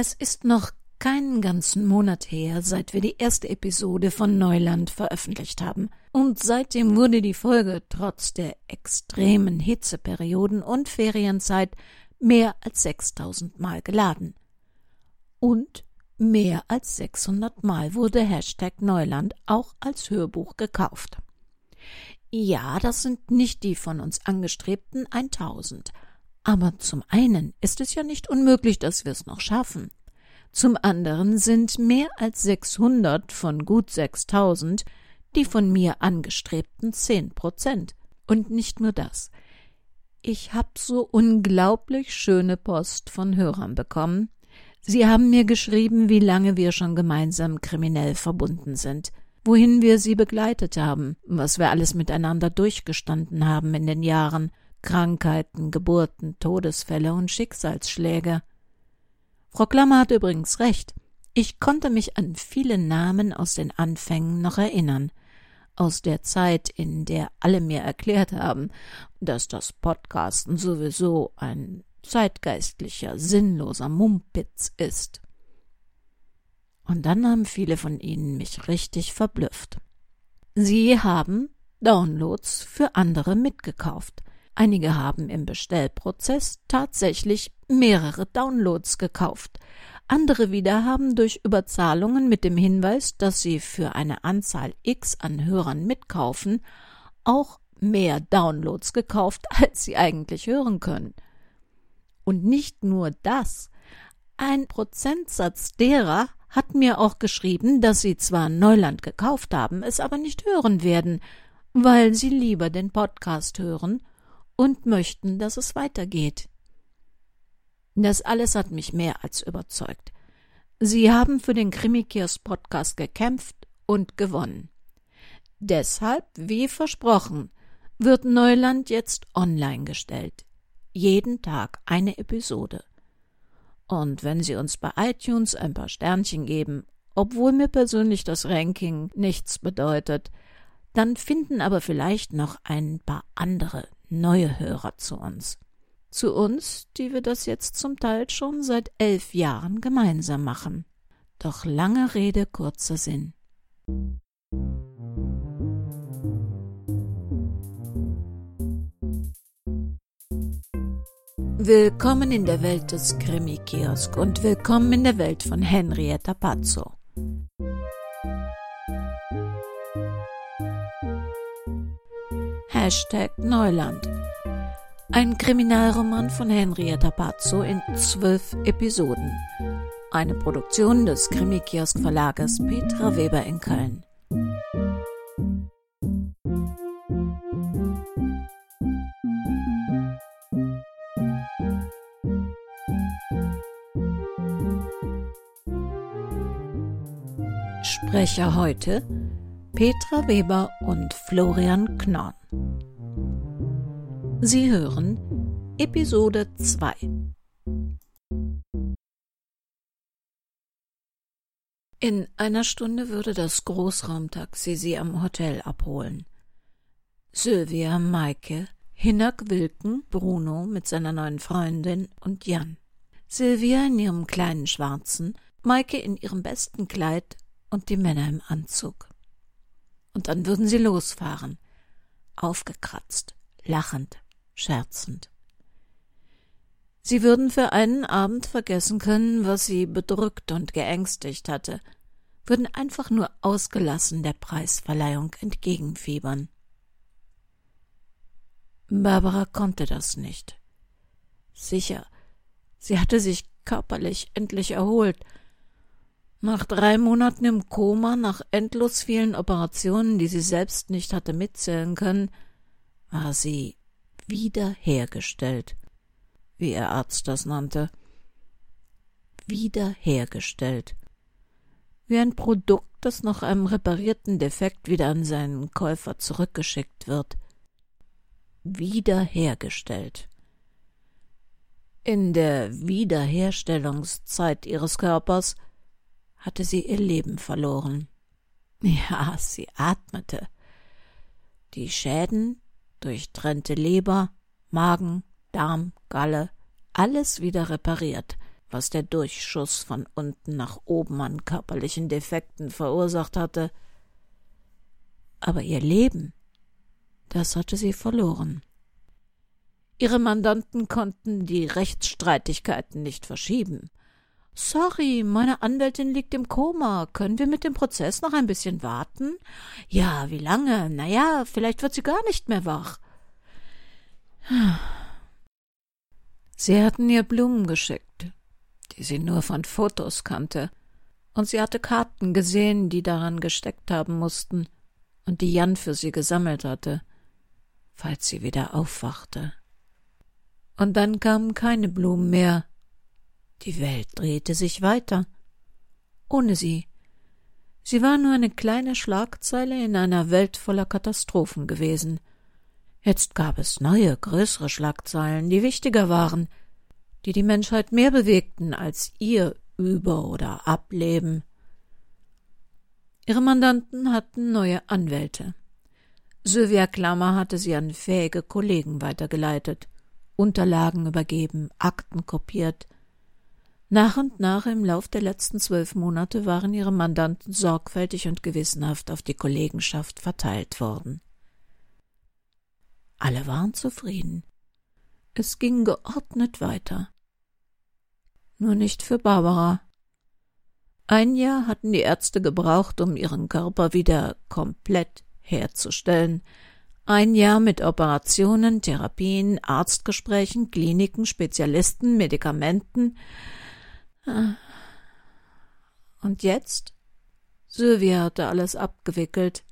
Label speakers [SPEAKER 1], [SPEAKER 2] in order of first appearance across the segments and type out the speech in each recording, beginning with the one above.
[SPEAKER 1] Es ist noch keinen ganzen Monat her, seit wir die erste Episode von Neuland veröffentlicht haben. Und seitdem wurde die Folge trotz der extremen Hitzeperioden und Ferienzeit mehr als 6000 Mal geladen. Und mehr als 600 Mal wurde Hashtag Neuland auch als Hörbuch gekauft. Ja, das sind nicht die von uns angestrebten 1000. Aber zum einen ist es ja nicht unmöglich, dass wir es noch schaffen. Zum anderen sind mehr als 600 von gut 6000 die von mir angestrebten 10 Prozent. Und nicht nur das. Ich hab so unglaublich schöne Post von Hörern bekommen. Sie haben mir geschrieben, wie lange wir schon gemeinsam kriminell verbunden sind, wohin wir sie begleitet haben, was wir alles miteinander durchgestanden haben in den Jahren, Krankheiten, Geburten, Todesfälle und Schicksalsschläge. Frau Klammer hat übrigens recht. Ich konnte mich an viele Namen aus den Anfängen noch erinnern, aus der Zeit, in der alle mir erklärt haben, dass das Podcasten sowieso ein zeitgeistlicher, sinnloser Mumpitz ist. Und dann haben viele von ihnen mich richtig verblüfft. Sie haben Downloads für andere mitgekauft. Einige haben im Bestellprozess tatsächlich mehrere Downloads gekauft. Andere wieder haben durch Überzahlungen mit dem Hinweis, dass sie für eine Anzahl X an Hörern mitkaufen, auch mehr Downloads gekauft, als sie eigentlich hören können. Und nicht nur das. Ein Prozentsatz derer hat mir auch geschrieben, dass sie zwar Neuland gekauft haben, es aber nicht hören werden, weil sie lieber den Podcast hören und möchten, dass es weitergeht. Das alles hat mich mehr als überzeugt. Sie haben für den Krimikiers Podcast gekämpft und gewonnen. Deshalb, wie versprochen, wird Neuland jetzt online gestellt. Jeden Tag eine Episode. Und wenn Sie uns bei iTunes ein paar Sternchen geben, obwohl mir persönlich das Ranking nichts bedeutet, dann finden aber vielleicht noch ein paar andere neue Hörer zu uns. Zu uns, die wir das jetzt zum Teil schon seit elf Jahren gemeinsam machen. Doch lange Rede, kurzer Sinn. Willkommen in der Welt des Krimi-Kiosk und willkommen in der Welt von Henrietta Pazzo. Hashtag Neuland. Ein Kriminalroman von Henrietta Pazzo in zwölf Episoden. Eine Produktion des Krimi-Kiosk Verlages Petra Weber in Köln. Sprecher heute Petra Weber und Florian Knorn. Sie hören Episode 2. In einer Stunde würde das Großraumtaxi sie am Hotel abholen. Sylvia, Maike, Hinak Wilken, Bruno mit seiner neuen Freundin und Jan. Sylvia in ihrem kleinen Schwarzen, Maike in ihrem besten Kleid und die Männer im Anzug. Und dann würden sie losfahren, aufgekratzt, lachend, scherzend. Sie würden für einen Abend vergessen können, was sie bedrückt und geängstigt hatte, würden einfach nur ausgelassen der Preisverleihung entgegenfiebern. Barbara konnte das nicht. Sicher, sie hatte sich körperlich endlich erholt, nach drei Monaten im Koma, nach endlos vielen Operationen, die sie selbst nicht hatte mitzählen können, war sie wiederhergestellt, wie ihr Arzt das nannte. Wiederhergestellt. Wie ein Produkt, das nach einem reparierten Defekt wieder an seinen Käufer zurückgeschickt wird. Wiederhergestellt. In der Wiederherstellungszeit ihres Körpers hatte sie ihr Leben verloren. Ja, sie atmete. Die Schäden, durchtrennte Leber, Magen, Darm, Galle, alles wieder repariert, was der Durchschuss von unten nach oben an körperlichen Defekten verursacht hatte. Aber ihr Leben, das hatte sie verloren. Ihre Mandanten konnten die Rechtsstreitigkeiten nicht verschieben. Sorry, meine Anwältin liegt im Koma. Können wir mit dem Prozess noch ein bisschen warten? Ja, wie lange? Na ja, vielleicht wird sie gar nicht mehr wach. Sie hatten ihr Blumen geschickt, die sie nur von Fotos kannte, und sie hatte Karten gesehen, die daran gesteckt haben mussten und die Jan für sie gesammelt hatte, falls sie wieder aufwachte. Und dann kamen keine Blumen mehr. Die Welt drehte sich weiter. Ohne sie. Sie war nur eine kleine Schlagzeile in einer Welt voller Katastrophen gewesen. Jetzt gab es neue, größere Schlagzeilen, die wichtiger waren, die die Menschheit mehr bewegten als ihr Über- oder Ableben. Ihre Mandanten hatten neue Anwälte. Sylvia Klammer hatte sie an fähige Kollegen weitergeleitet, Unterlagen übergeben, Akten kopiert. Nach und nach im Lauf der letzten zwölf Monate waren ihre Mandanten sorgfältig und gewissenhaft auf die Kollegenschaft verteilt worden. Alle waren zufrieden. Es ging geordnet weiter. Nur nicht für Barbara. Ein Jahr hatten die Ärzte gebraucht, um ihren Körper wieder komplett herzustellen. Ein Jahr mit Operationen, Therapien, Arztgesprächen, Kliniken, Spezialisten, Medikamenten. Und jetzt? Sylvia hatte alles abgewickelt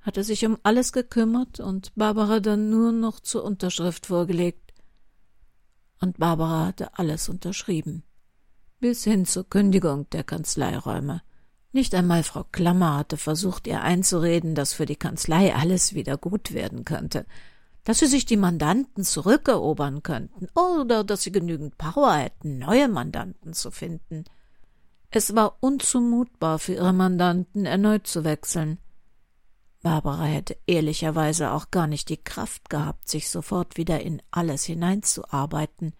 [SPEAKER 1] hatte sich um alles gekümmert und Barbara dann nur noch zur Unterschrift vorgelegt. Und Barbara hatte alles unterschrieben. Bis hin zur Kündigung der Kanzleiräume. Nicht einmal Frau Klammer hatte versucht, ihr einzureden, dass für die Kanzlei alles wieder gut werden könnte, dass sie sich die Mandanten zurückerobern könnten oder dass sie genügend Power hätten, neue Mandanten zu finden. Es war unzumutbar für ihre Mandanten, erneut zu wechseln. Barbara hätte ehrlicherweise auch gar nicht die Kraft gehabt, sich sofort wieder in alles hineinzuarbeiten.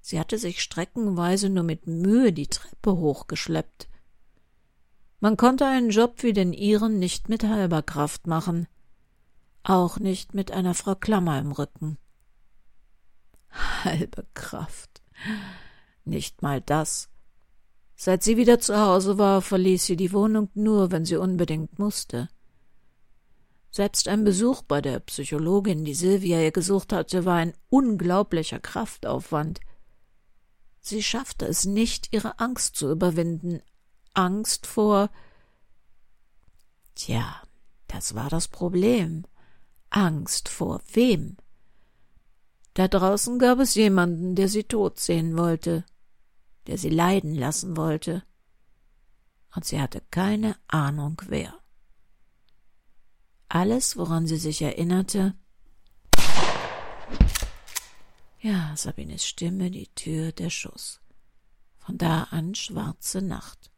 [SPEAKER 1] Sie hatte sich streckenweise nur mit Mühe die Treppe hochgeschleppt. Man konnte einen Job wie den ihren nicht mit halber Kraft machen, auch nicht mit einer Frau Klammer im Rücken. Halbe Kraft. Nicht mal das. Seit sie wieder zu Hause war, verließ sie die Wohnung nur, wenn sie unbedingt musste. Selbst ein Besuch bei der Psychologin, die Silvia ihr gesucht hatte, war ein unglaublicher Kraftaufwand. Sie schaffte es nicht, ihre Angst zu überwinden. Angst vor. Tja, das war das Problem. Angst vor wem? Da draußen gab es jemanden, der sie tot sehen wollte, der sie leiden lassen wollte. Und sie hatte keine Ahnung wer. Alles, woran sie sich erinnerte. Ja, Sabines Stimme, die Tür, der Schuss. Von da an schwarze Nacht.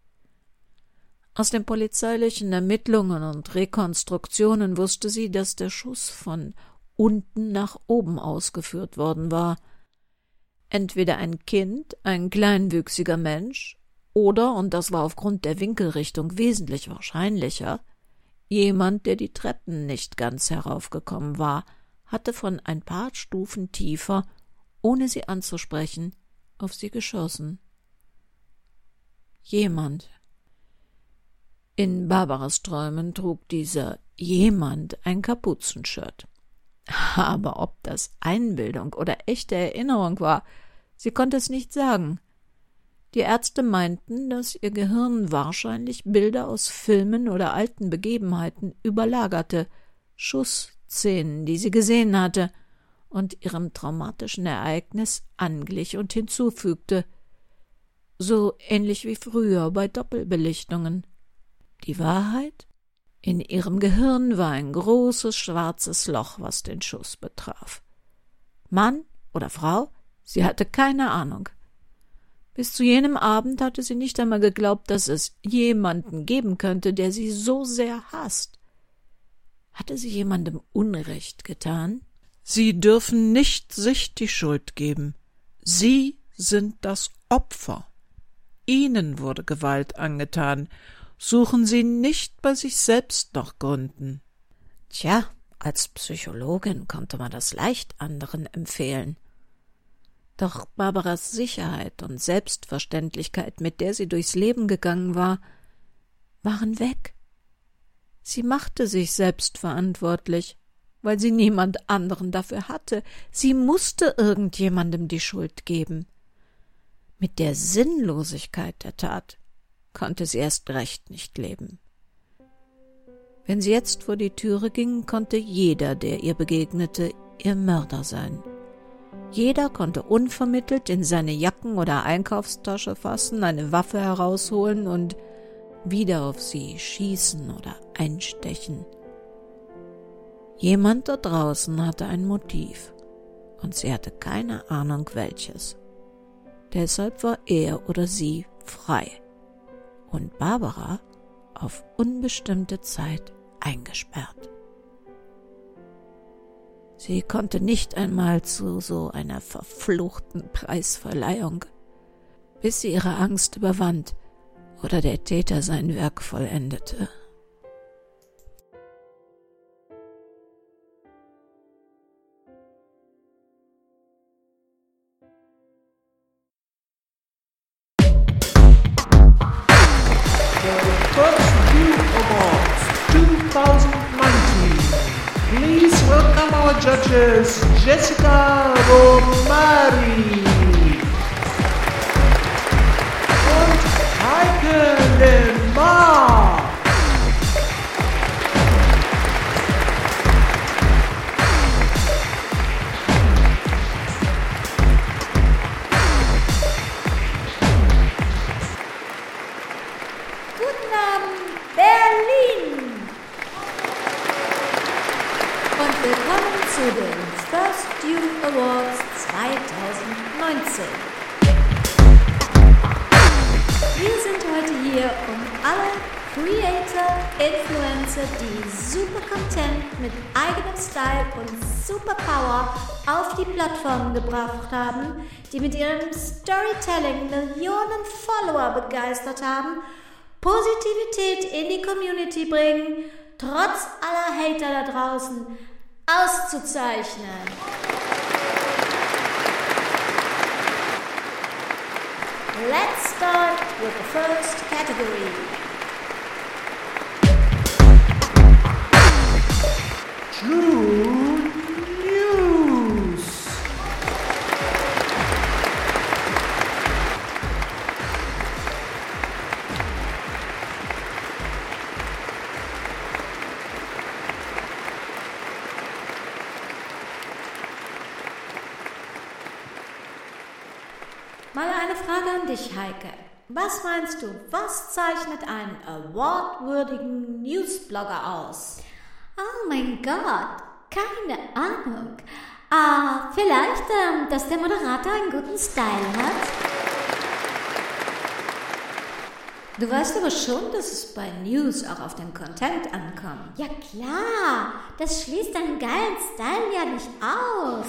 [SPEAKER 1] Aus den polizeilichen Ermittlungen und Rekonstruktionen wusste sie, dass der Schuss von unten nach oben ausgeführt worden war. Entweder ein Kind, ein kleinwüchsiger Mensch, oder, und das war aufgrund der Winkelrichtung wesentlich wahrscheinlicher, Jemand, der die Treppen nicht ganz heraufgekommen war, hatte von ein paar Stufen tiefer, ohne sie anzusprechen, auf sie geschossen. Jemand. In Barbaras Träumen trug dieser jemand ein Kapuzenshirt. Aber ob das Einbildung oder echte Erinnerung war, sie konnte es nicht sagen. Die Ärzte meinten, dass ihr Gehirn wahrscheinlich Bilder aus Filmen oder alten Begebenheiten überlagerte, Schussszenen, die sie gesehen hatte, und ihrem traumatischen Ereignis anglich und hinzufügte, so ähnlich wie früher bei Doppelbelichtungen. Die Wahrheit? In ihrem Gehirn war ein großes schwarzes Loch, was den Schuss betraf. Mann oder Frau? Sie hatte keine Ahnung. Bis zu jenem Abend hatte sie nicht einmal geglaubt, dass es jemanden geben könnte, der sie so sehr hasst. Hatte sie jemandem Unrecht getan?
[SPEAKER 2] Sie dürfen nicht sich die Schuld geben. Sie sind das Opfer. Ihnen wurde Gewalt angetan. Suchen Sie nicht bei sich selbst nach Gründen.
[SPEAKER 1] Tja, als Psychologin konnte man das leicht anderen empfehlen. Doch Barbaras Sicherheit und Selbstverständlichkeit, mit der sie durchs Leben gegangen war, waren weg. Sie machte sich selbst verantwortlich, weil sie niemand anderen dafür hatte. Sie musste irgendjemandem die Schuld geben. Mit der Sinnlosigkeit der Tat konnte sie erst recht nicht leben. Wenn sie jetzt vor die Türe ging, konnte jeder, der ihr begegnete, ihr Mörder sein. Jeder konnte unvermittelt in seine Jacken- oder Einkaufstasche fassen, eine Waffe herausholen und wieder auf sie schießen oder einstechen. Jemand da draußen hatte ein Motiv, und sie hatte keine Ahnung welches. Deshalb war er oder sie frei und Barbara auf unbestimmte Zeit eingesperrt. Sie konnte nicht einmal zu so einer verfluchten Preisverleihung, bis sie ihre Angst überwand oder der Täter sein Werk vollendete.
[SPEAKER 3] Please welcome our judges, Jessica Romari und Heike Lemar.
[SPEAKER 4] Den First Youth Awards 2019. Wir sind heute hier, um alle Creator, Influencer, die super Content mit eigenem Style und super Power auf die Plattform gebracht haben, die mit ihrem Storytelling Millionen Follower begeistert haben, Positivität in die Community bringen, trotz aller Hater da draußen auszuzeichnen. Let's start with the first category.
[SPEAKER 3] True
[SPEAKER 4] Mal eine Frage an dich, Heike. Was meinst du, was zeichnet einen awardwürdigen Newsblogger aus? Oh mein Gott, keine Ahnung. Ah, vielleicht, ähm, dass der Moderator einen guten Style hat? Du weißt aber schon, dass es bei News auch auf den Content ankommt. Ja klar, das schließt einen geilen Style ja nicht aus.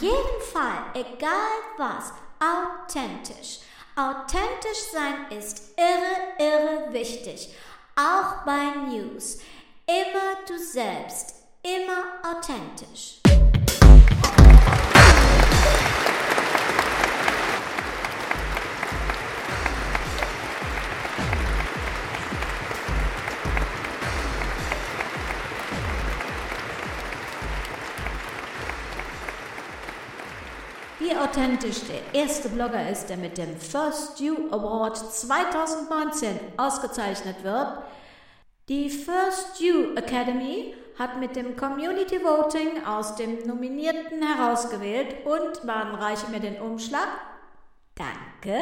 [SPEAKER 4] Jedem Fall, egal was, authentisch. Authentisch sein ist irre, irre wichtig. Auch bei News. Immer du selbst. Immer authentisch. Authentisch der erste Blogger ist, der mit dem First You Award 2019 ausgezeichnet wird. Die First You Academy hat mit dem Community Voting aus dem Nominierten herausgewählt und man reiche mir den Umschlag. Danke.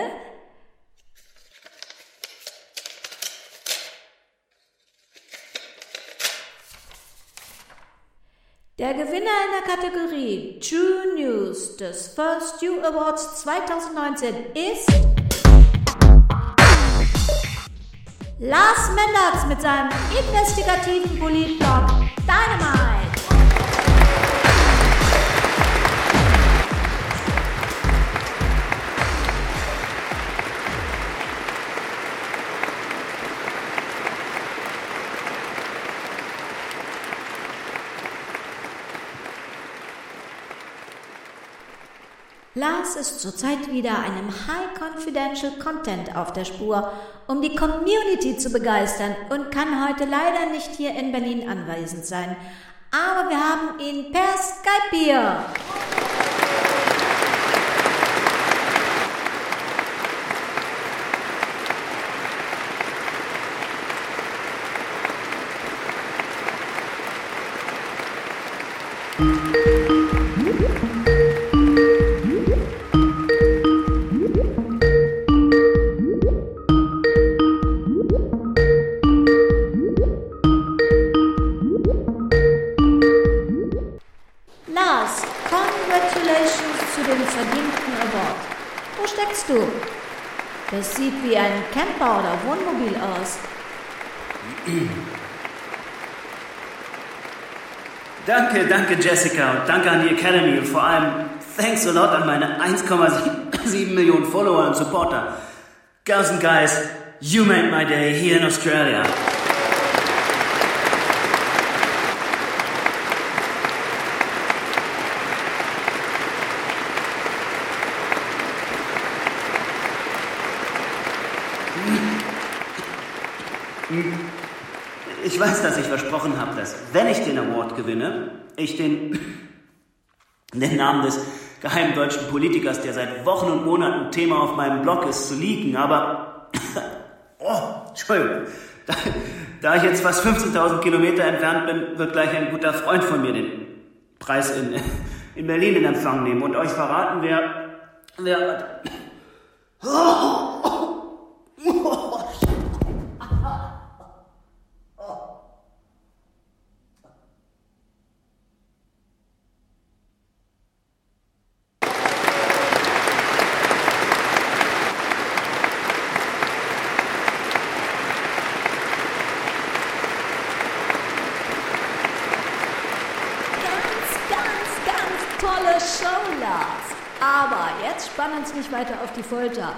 [SPEAKER 4] Der Gewinner in der Kategorie True News des First You Awards 2019 ist Lars Mendatz mit seinem investigativen Politblog Dynamite. Lars ist zurzeit wieder einem High Confidential Content auf der Spur, um die Community zu begeistern und kann heute leider nicht hier in Berlin anwesend sein. Aber wir haben ihn per Skype hier. Lars,
[SPEAKER 5] Danke, Jessica und danke an die Academy und vor allem thanks a lot an meine 1,7 Millionen Follower und Supporter. Girls and guys, you made my day here in Australia. Ich weiß, dass ich versprochen habe, dass wenn ich den Award gewinne, ich den, den Namen des geheimen deutschen Politikers, der seit Wochen und Monaten Thema auf meinem Blog ist, zu leaken, aber, oh, Entschuldigung, da, da ich jetzt fast 15.000 Kilometer entfernt bin, wird gleich ein guter Freund von mir den Preis in, in Berlin in Empfang nehmen und euch verraten, wer, wer,
[SPEAKER 4] Ganz, ganz, ganz tolle Show, Lars. Aber jetzt spannen uns nicht weiter auf die Folter.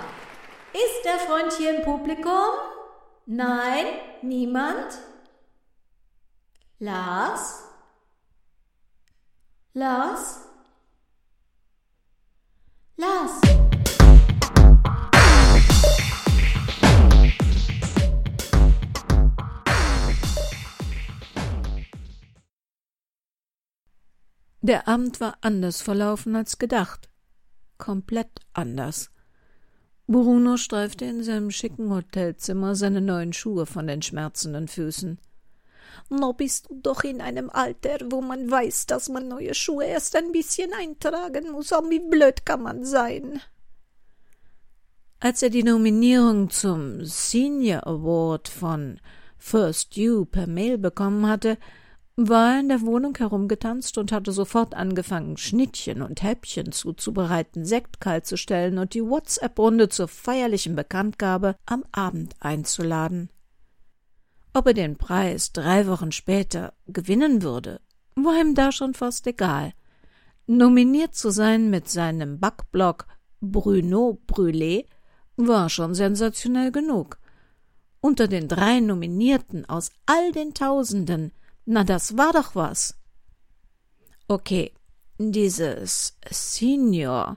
[SPEAKER 4] Ist der Freund hier im Publikum? Nein, niemand? Lars? Lars? Lars?
[SPEAKER 1] Der Abend war anders verlaufen als gedacht. Komplett anders. Bruno streifte in seinem schicken Hotelzimmer seine neuen Schuhe von den schmerzenden Füßen.
[SPEAKER 6] Noch bist du doch in einem Alter, wo man weiß, dass man neue Schuhe erst ein bisschen eintragen muss. Oh, wie blöd kann man sein?
[SPEAKER 1] Als er die Nominierung zum Senior Award von First You per Mail bekommen hatte, war in der Wohnung herumgetanzt und hatte sofort angefangen, Schnittchen und Häppchen zuzubereiten, Sekt kalt zu stellen und die WhatsApp-Runde zur feierlichen Bekanntgabe am Abend einzuladen. Ob er den Preis drei Wochen später gewinnen würde, war ihm da schon fast egal. Nominiert zu sein mit seinem Backblog Bruno Brûlé war schon sensationell genug. Unter den drei Nominierten aus all den Tausenden na, das war doch was. Okay, dieses Senior,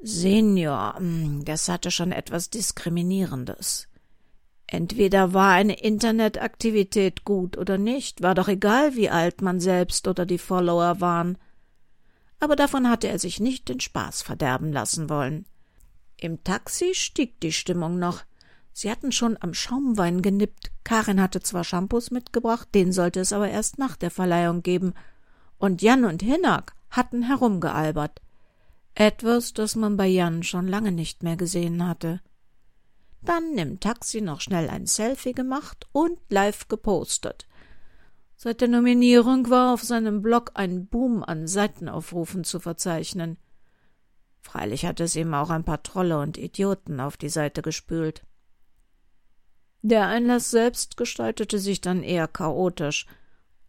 [SPEAKER 1] Senior, hm, das hatte schon etwas Diskriminierendes. Entweder war eine Internetaktivität gut oder nicht, war doch egal, wie alt man selbst oder die Follower waren. Aber davon hatte er sich nicht den Spaß verderben lassen wollen. Im Taxi stieg die Stimmung noch. Sie hatten schon am Schaumwein genippt. Karin hatte zwar Shampoos mitgebracht, den sollte es aber erst nach der Verleihung geben. Und Jan und Hinnack hatten herumgealbert. Etwas, das man bei Jan schon lange nicht mehr gesehen hatte. Dann im Taxi noch schnell ein Selfie gemacht und live gepostet. Seit der Nominierung war auf seinem Blog ein Boom an Seitenaufrufen zu verzeichnen. Freilich hatte es ihm auch ein paar Trolle und Idioten auf die Seite gespült. Der Einlass selbst gestaltete sich dann eher chaotisch,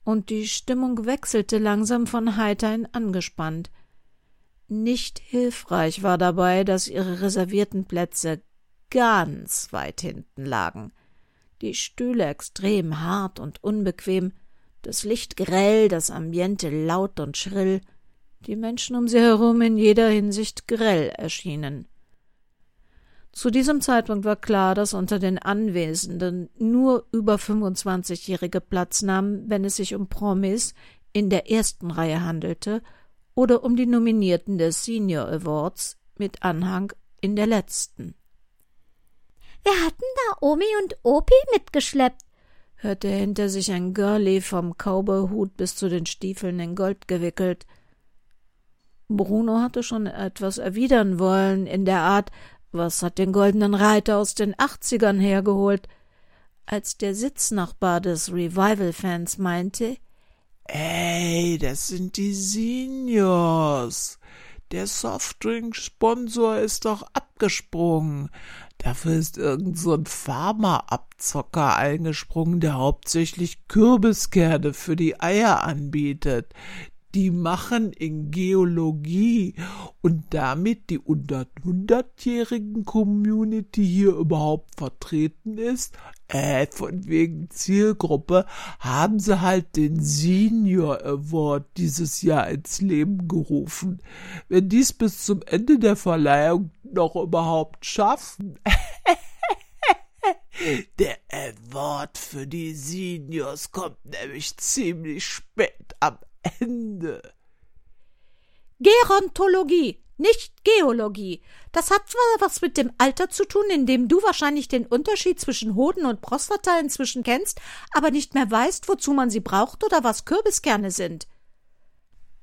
[SPEAKER 1] und die Stimmung wechselte langsam von heiter in angespannt. Nicht hilfreich war dabei, dass ihre reservierten Plätze ganz weit hinten lagen, die Stühle extrem hart und unbequem, das Licht grell, das Ambiente laut und schrill, die Menschen um sie herum in jeder Hinsicht grell erschienen. Zu diesem Zeitpunkt war klar, dass unter den Anwesenden nur über 25-Jährige Platz nahmen, wenn es sich um Promis in der ersten Reihe handelte oder um die Nominierten des Senior Awards mit Anhang in der letzten.
[SPEAKER 4] Wir hatten da Omi und Opi mitgeschleppt,
[SPEAKER 1] hörte er hinter sich ein Girlie vom Cowboyhut bis zu den Stiefeln in Gold gewickelt. Bruno hatte schon etwas erwidern wollen, in der Art, was hat den goldenen Reiter aus den Achtzigern hergeholt? Als der Sitznachbar des Revival-Fans meinte,
[SPEAKER 2] Ey, das sind die Seniors. Der Softdrink-Sponsor ist doch abgesprungen. Dafür ist irgend so ein Pharma-Abzocker eingesprungen, der hauptsächlich Kürbiskerne für die Eier anbietet die machen in Geologie und damit die unter hundertjährigen Community hier überhaupt vertreten ist, äh, von wegen Zielgruppe, haben sie halt den Senior Award dieses Jahr ins Leben gerufen. Wenn dies bis zum Ende der Verleihung noch überhaupt schaffen. Der Award für die Seniors kommt nämlich ziemlich spät am Ende.
[SPEAKER 6] Gerontologie, nicht Geologie. Das hat zwar was mit dem Alter zu tun, in dem du wahrscheinlich den Unterschied zwischen Hoden und Prostata inzwischen kennst, aber nicht mehr weißt, wozu man sie braucht oder was Kürbiskerne sind.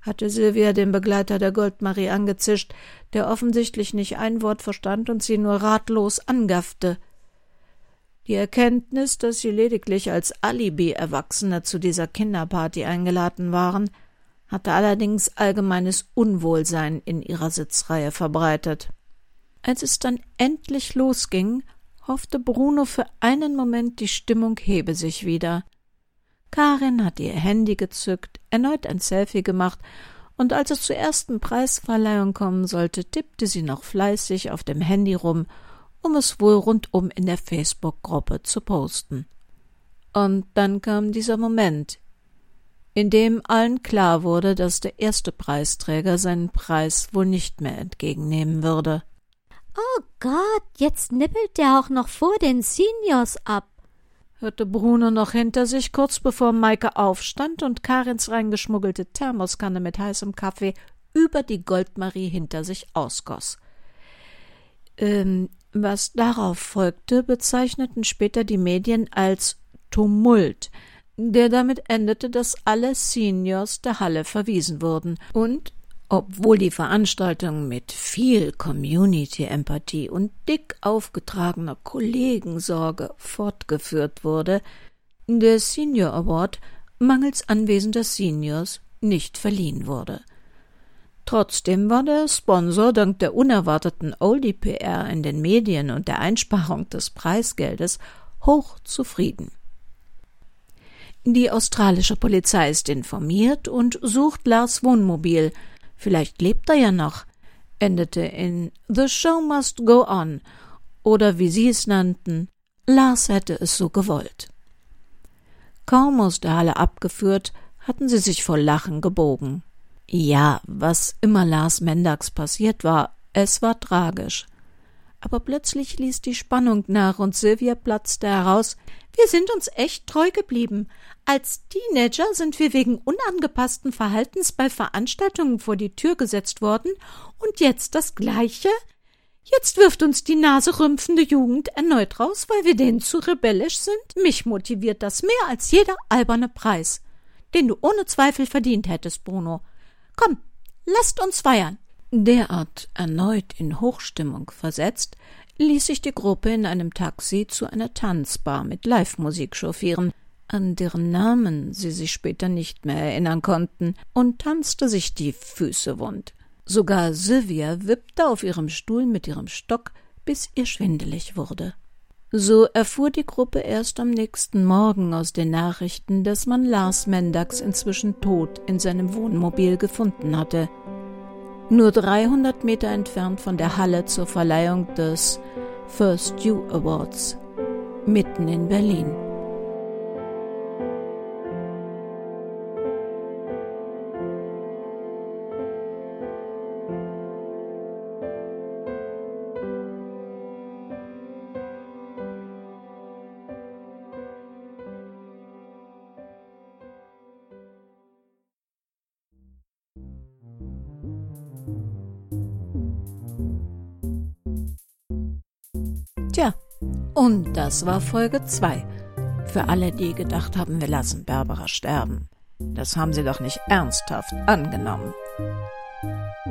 [SPEAKER 1] Hatte Silvia den Begleiter der Goldmarie angezischt, der offensichtlich nicht ein Wort verstand und sie nur ratlos angaffte. Die Erkenntnis, dass sie lediglich als Alibi-Erwachsene zu dieser Kinderparty eingeladen waren, hatte allerdings allgemeines Unwohlsein in ihrer Sitzreihe verbreitet. Als es dann endlich losging, hoffte Bruno für einen Moment, die Stimmung hebe sich wieder. Karin hatte ihr Handy gezückt, erneut ein Selfie gemacht, und als es zur ersten Preisverleihung kommen sollte, tippte sie noch fleißig auf dem Handy rum um es wohl rundum in der Facebook-Gruppe zu posten. Und dann kam dieser Moment, in dem allen klar wurde, dass der erste Preisträger seinen Preis wohl nicht mehr entgegennehmen würde.
[SPEAKER 4] Oh Gott, jetzt nippelt der auch noch vor den Seniors ab,
[SPEAKER 1] hörte Bruno noch hinter sich, kurz bevor Maike aufstand und Karins reingeschmuggelte Thermoskanne mit heißem Kaffee über die Goldmarie hinter sich ausgoss. Ähm, was darauf folgte, bezeichneten später die Medien als Tumult, der damit endete, dass alle Seniors der Halle verwiesen wurden und obwohl die Veranstaltung mit viel Community-Empathie und dick aufgetragener Kollegensorge fortgeführt wurde, der Senior Award mangels anwesender Seniors nicht verliehen wurde. Trotzdem war der Sponsor dank der unerwarteten Oldie-PR in den Medien und der Einsparung des Preisgeldes hoch zufrieden. Die australische Polizei ist informiert und sucht Lars Wohnmobil. Vielleicht lebt er ja noch, endete in The Show Must Go On oder wie sie es nannten, Lars hätte es so gewollt. Kaum aus der Halle abgeführt, hatten sie sich vor Lachen gebogen. Ja, was immer Lars Mendax passiert war, es war tragisch. Aber plötzlich ließ die Spannung nach und Sylvia platzte heraus, wir sind uns echt treu geblieben. Als Teenager sind wir wegen unangepassten Verhaltens bei Veranstaltungen vor die Tür gesetzt worden und jetzt das Gleiche? Jetzt wirft uns die naserümpfende Jugend erneut raus, weil wir denen zu rebellisch sind? Mich motiviert das mehr als jeder alberne Preis, den du ohne Zweifel verdient hättest, Bruno. Komm, lasst uns feiern. Derart erneut in Hochstimmung versetzt, ließ sich die Gruppe in einem Taxi zu einer Tanzbar mit Live-Musik chauffieren, an deren Namen sie sich später nicht mehr erinnern konnten, und tanzte sich die Füße wund. Sogar Sylvia wippte auf ihrem Stuhl mit ihrem Stock, bis ihr schwindelig wurde. So erfuhr die Gruppe erst am nächsten Morgen aus den Nachrichten, dass man Lars Mendax inzwischen tot in seinem Wohnmobil gefunden hatte. Nur 300 Meter entfernt von der Halle zur Verleihung des First You Awards, mitten in Berlin. Tja, und das war Folge 2. Für alle, die gedacht haben, wir lassen Barbara sterben. Das haben sie doch nicht ernsthaft angenommen.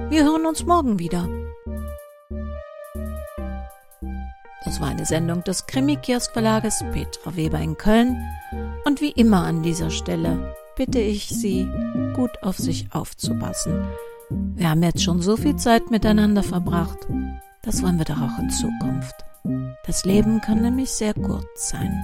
[SPEAKER 1] Wir hören uns morgen wieder. Das war eine Sendung des Krimi-Kiosk-Verlages Petra Weber in Köln. Und wie immer an dieser Stelle bitte ich Sie, gut auf sich aufzupassen. Wir haben jetzt schon so viel Zeit miteinander verbracht. Das wollen wir doch auch in Zukunft. Das Leben kann nämlich sehr kurz sein.